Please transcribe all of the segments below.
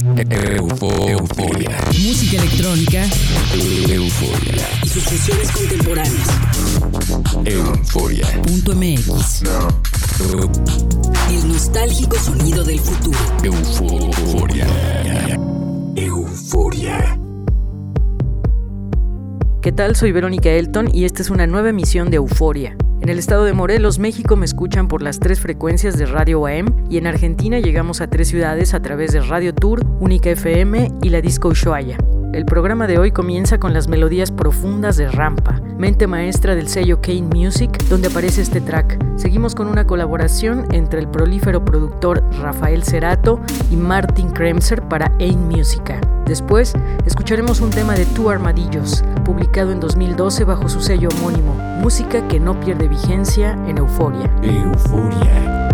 Euforia. Música electrónica. Euforia. Y sus fusiones contemporáneas. Euforia. Punto MX. El nostálgico sonido del futuro. Euforia. Euforia. ¿Qué tal? Soy Verónica Elton y esta es una nueva emisión de Euforia. En el estado de Morelos, México, me escuchan por las tres frecuencias de Radio AM y en Argentina llegamos a tres ciudades a través de Radio Tour, Única FM y la Disco Ushuaia. El programa de hoy comienza con las melodías profundas de Rampa, mente maestra del sello Kane Music, donde aparece este track. Seguimos con una colaboración entre el prolífero productor Rafael Cerato y Martin Kremser para Ain Musica. Después, escucharemos un tema de Two Armadillos, publicado en 2012 bajo su sello homónimo, música que no pierde vigencia en Euforia. Euforia.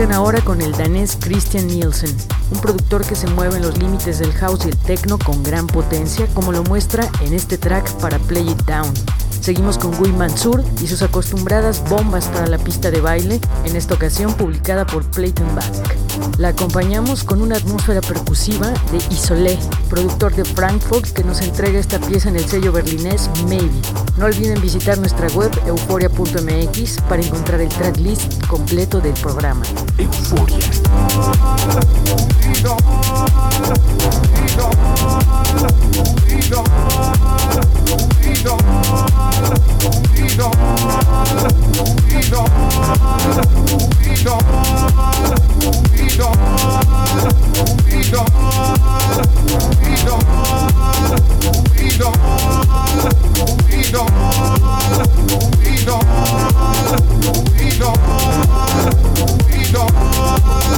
Llegan ahora con el danés Christian Nielsen, un productor que se mueve en los límites del house y el techno con gran potencia, como lo muestra en este track para Play It Down. Seguimos con Guy Mansur y sus acostumbradas bombas para la pista de baile, en esta ocasión publicada por Playton Back. La acompañamos con una atmósfera percusiva de Isolé, productor de Frankfurt que nos entrega esta pieza en el sello berlinés Maybe. No olviden visitar nuestra web euforia.mx para encontrar el tracklist completo del programa. Euforia. We don't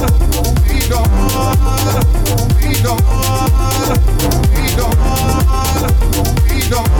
we don't.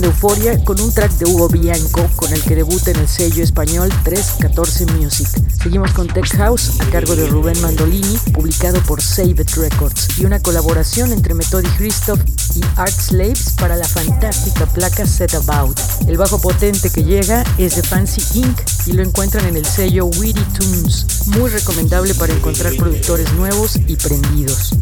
De Euforia con un track de Hugo Bianco con el que debuta en el sello español 314 Music. Seguimos con Tech House a cargo de Rubén Mandolini, publicado por Save It Records, y una colaboración entre Methodi Christoph y Art Slaves para la fantástica placa Set About. El bajo potente que llega es de Fancy Inc. y lo encuentran en el sello Witty Tunes, muy recomendable para encontrar productores nuevos y prendidos.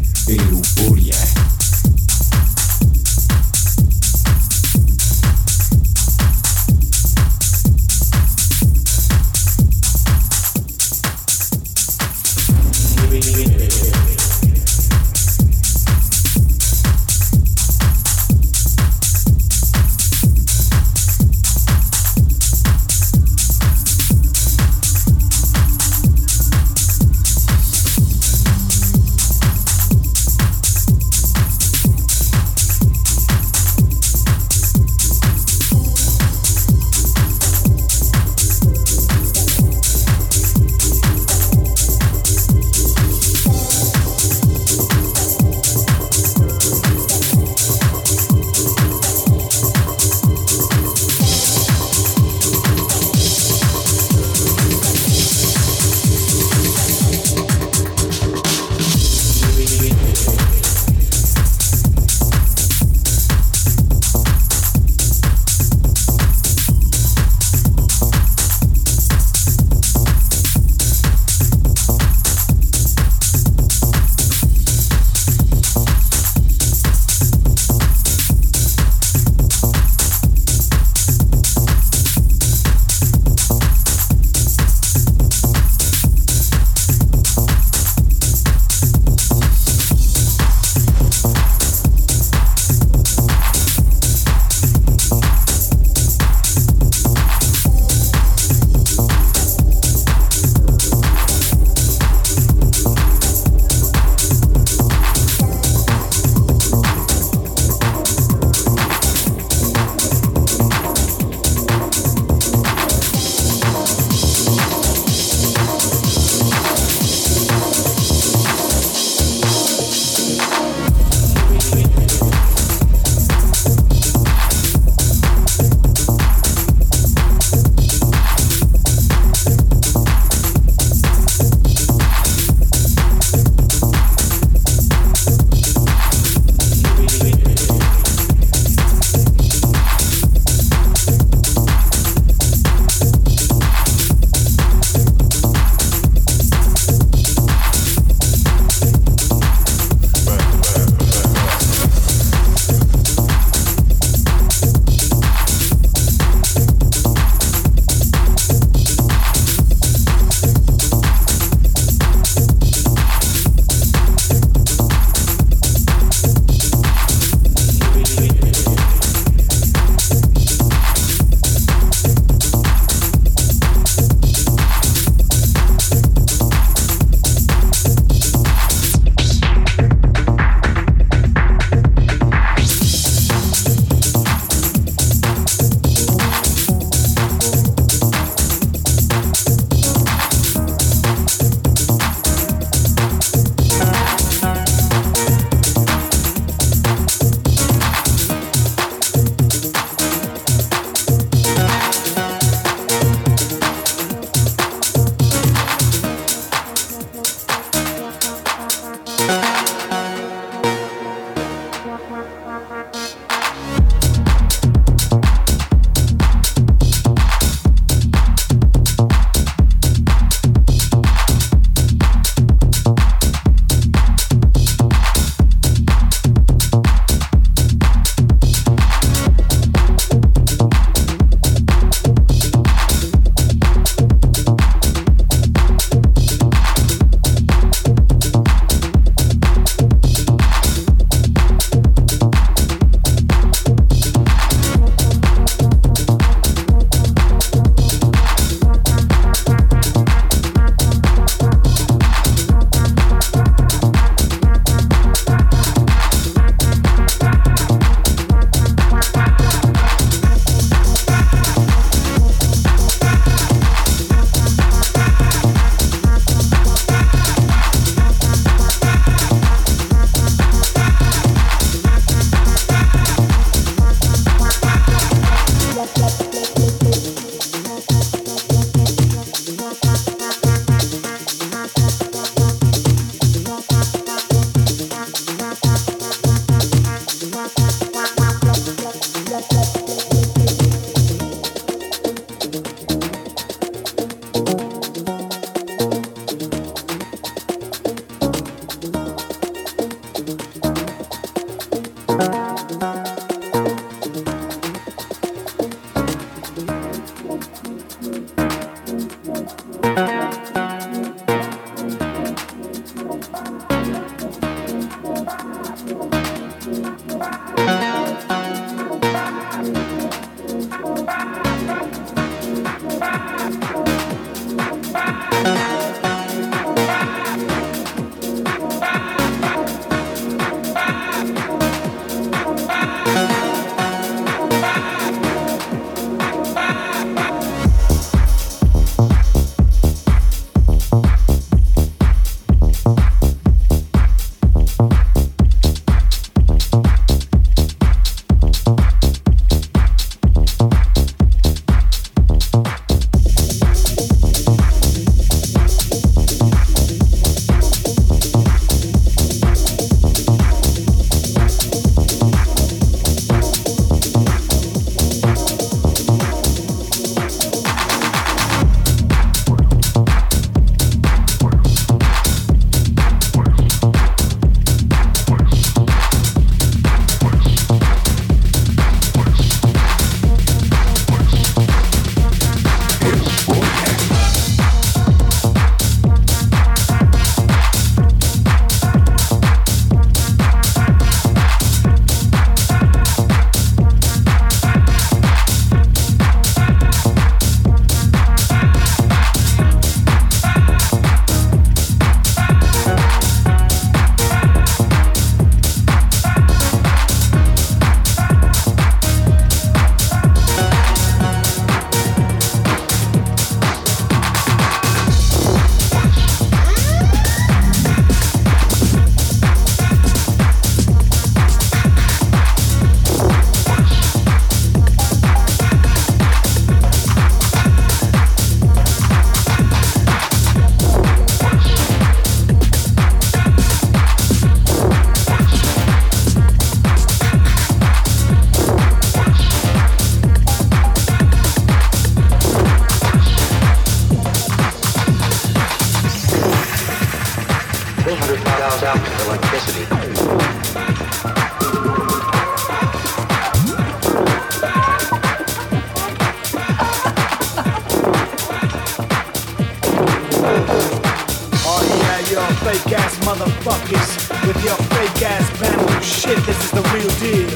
Motherfuckers with your fake ass bamboo shit. This is the real deal.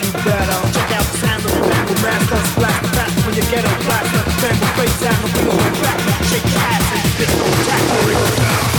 You better check out of the bamboo masters. Blast the fast when you get a blast. Let the bamboo face and we go back. Shake your ass and you disco tackle.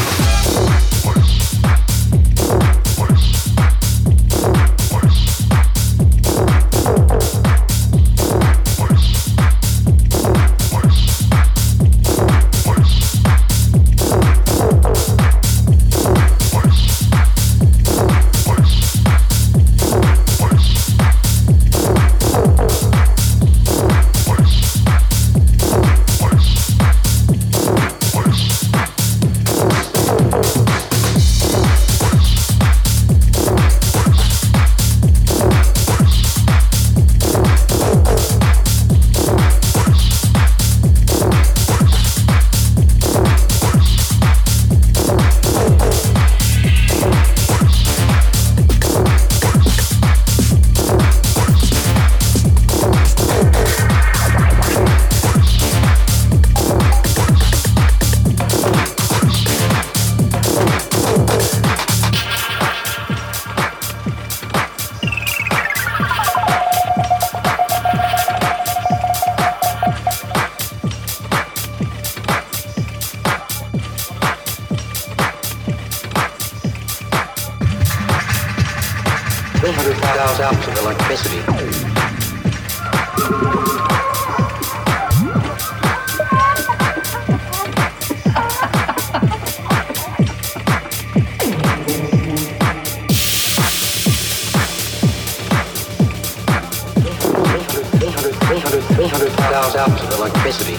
bound up to electricity.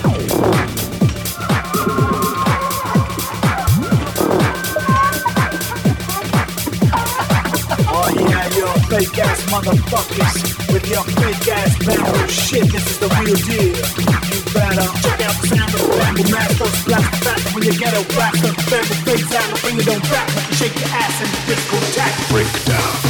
Oh yeah, your fake ass motherfuckers with your fake ass battle shit. This is the real deal. You better check out the sound of the battle master. Black, the fact when you get a whack up, bend the face out bring it on back. Shake your ass and disco tack. Breakdown.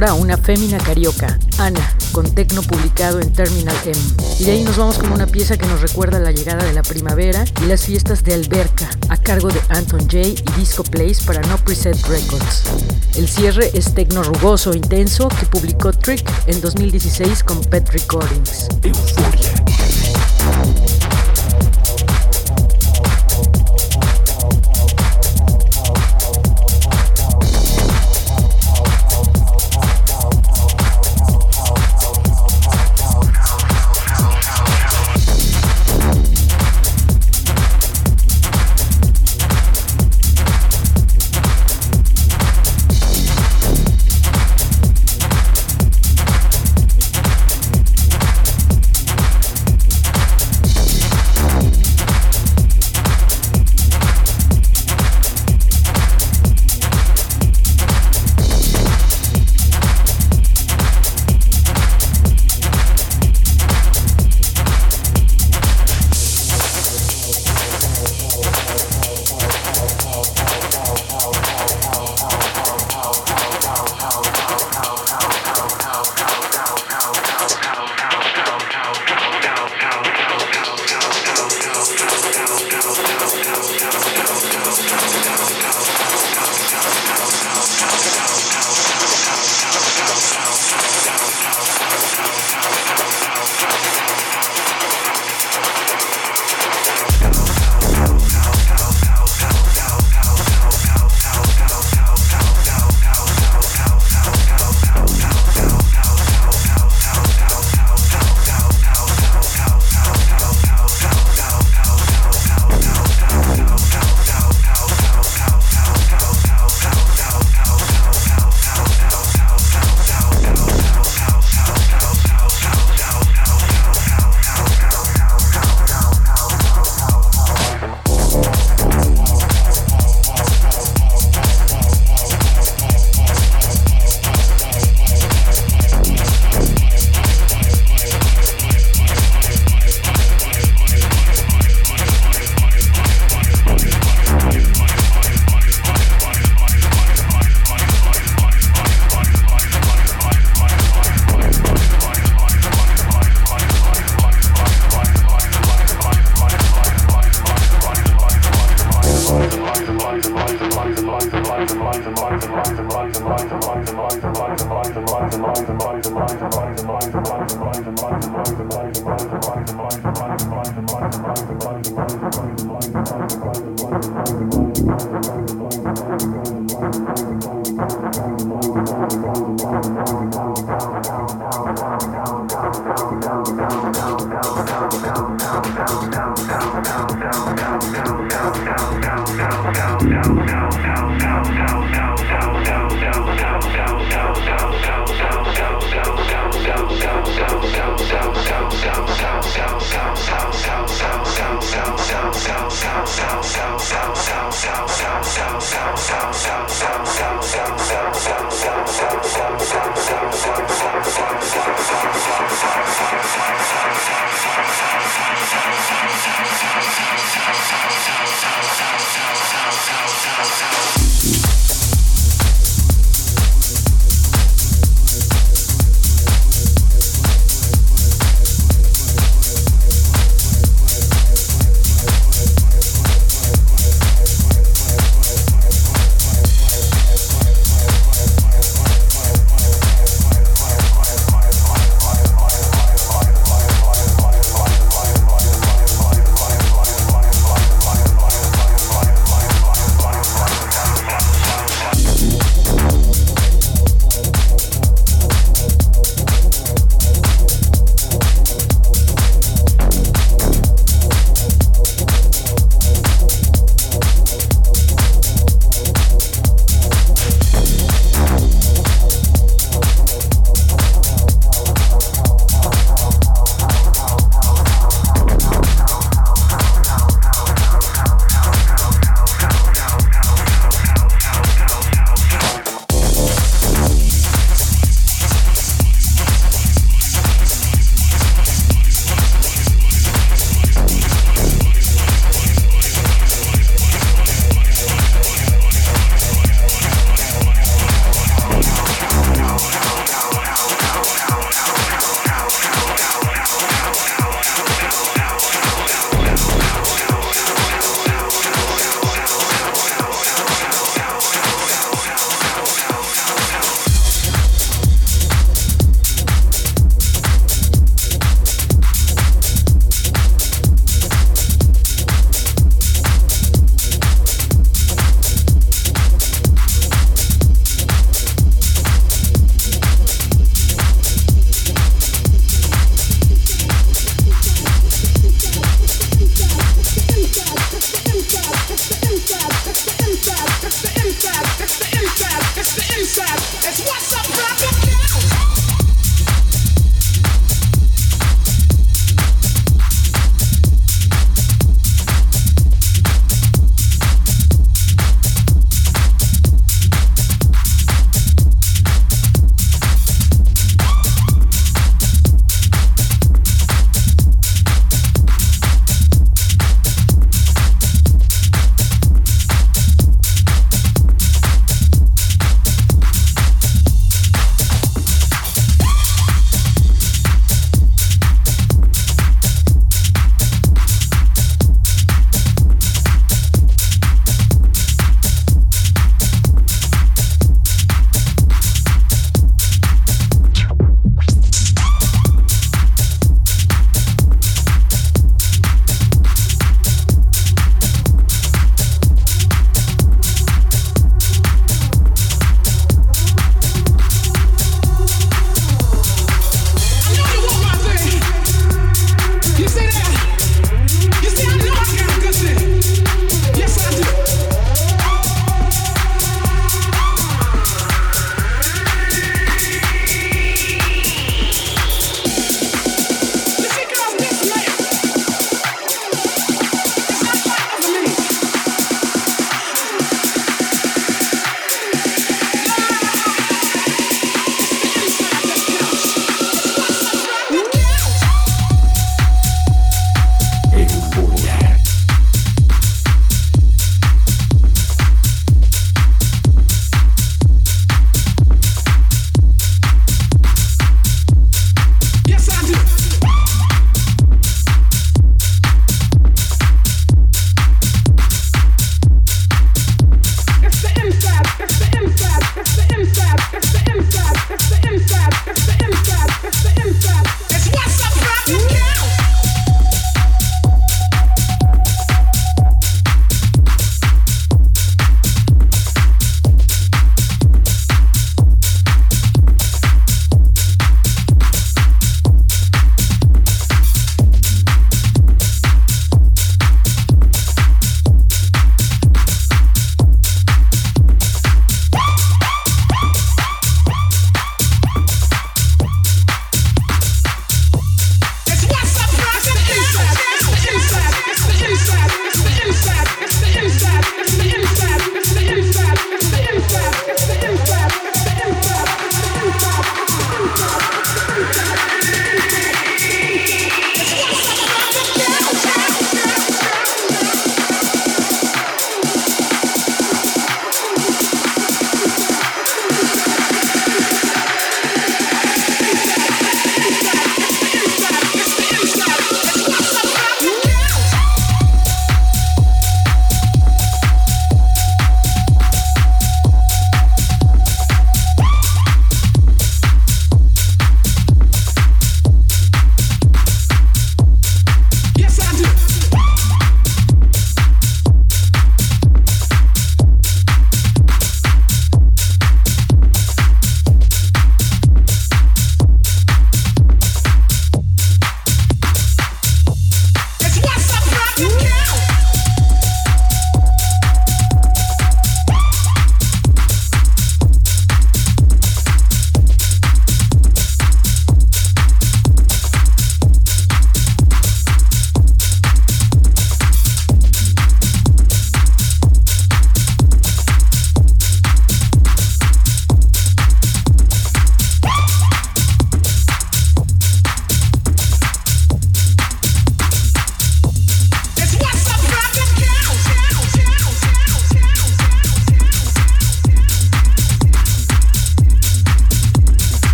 Ahora una fémina carioca, Ana, con tecno publicado en Terminal M. Y de ahí nos vamos con una pieza que nos recuerda la llegada de la primavera y las fiestas de Alberca, a cargo de Anton J y Disco Place para No Preset Records. El cierre es tecno rugoso, intenso, que publicó Trick en 2016 con Pet Recordings.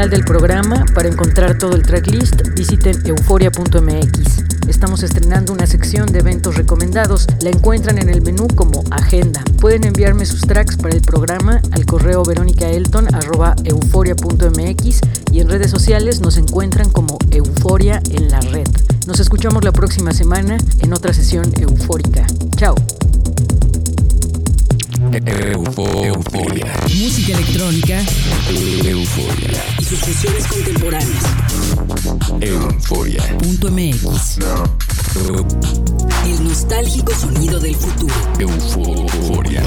Final del programa. Para encontrar todo el tracklist, visiten euforia.mx. Estamos estrenando una sección de eventos recomendados. La encuentran en el menú como Agenda. Pueden enviarme sus tracks para el programa al correo veronicaelton.euforia.mx y en redes sociales nos encuentran como Euforia en la red. Nos escuchamos la próxima semana en otra sesión eufórica. Chao. Euforia. Música electrónica Euforia. Sus fusiones contemporáneas. Euforia. Punto MX. El nostálgico sonido del futuro. Euforia.